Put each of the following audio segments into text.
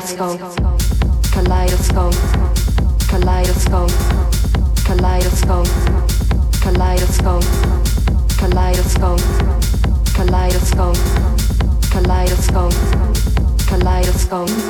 kaleidoscope, kaleidoscope, kaleidoscope, kaleidoscope, kaleidoscope, kaleidoscope, kaleidoscope, kaleidoscope, kaleidoscope,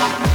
Bye.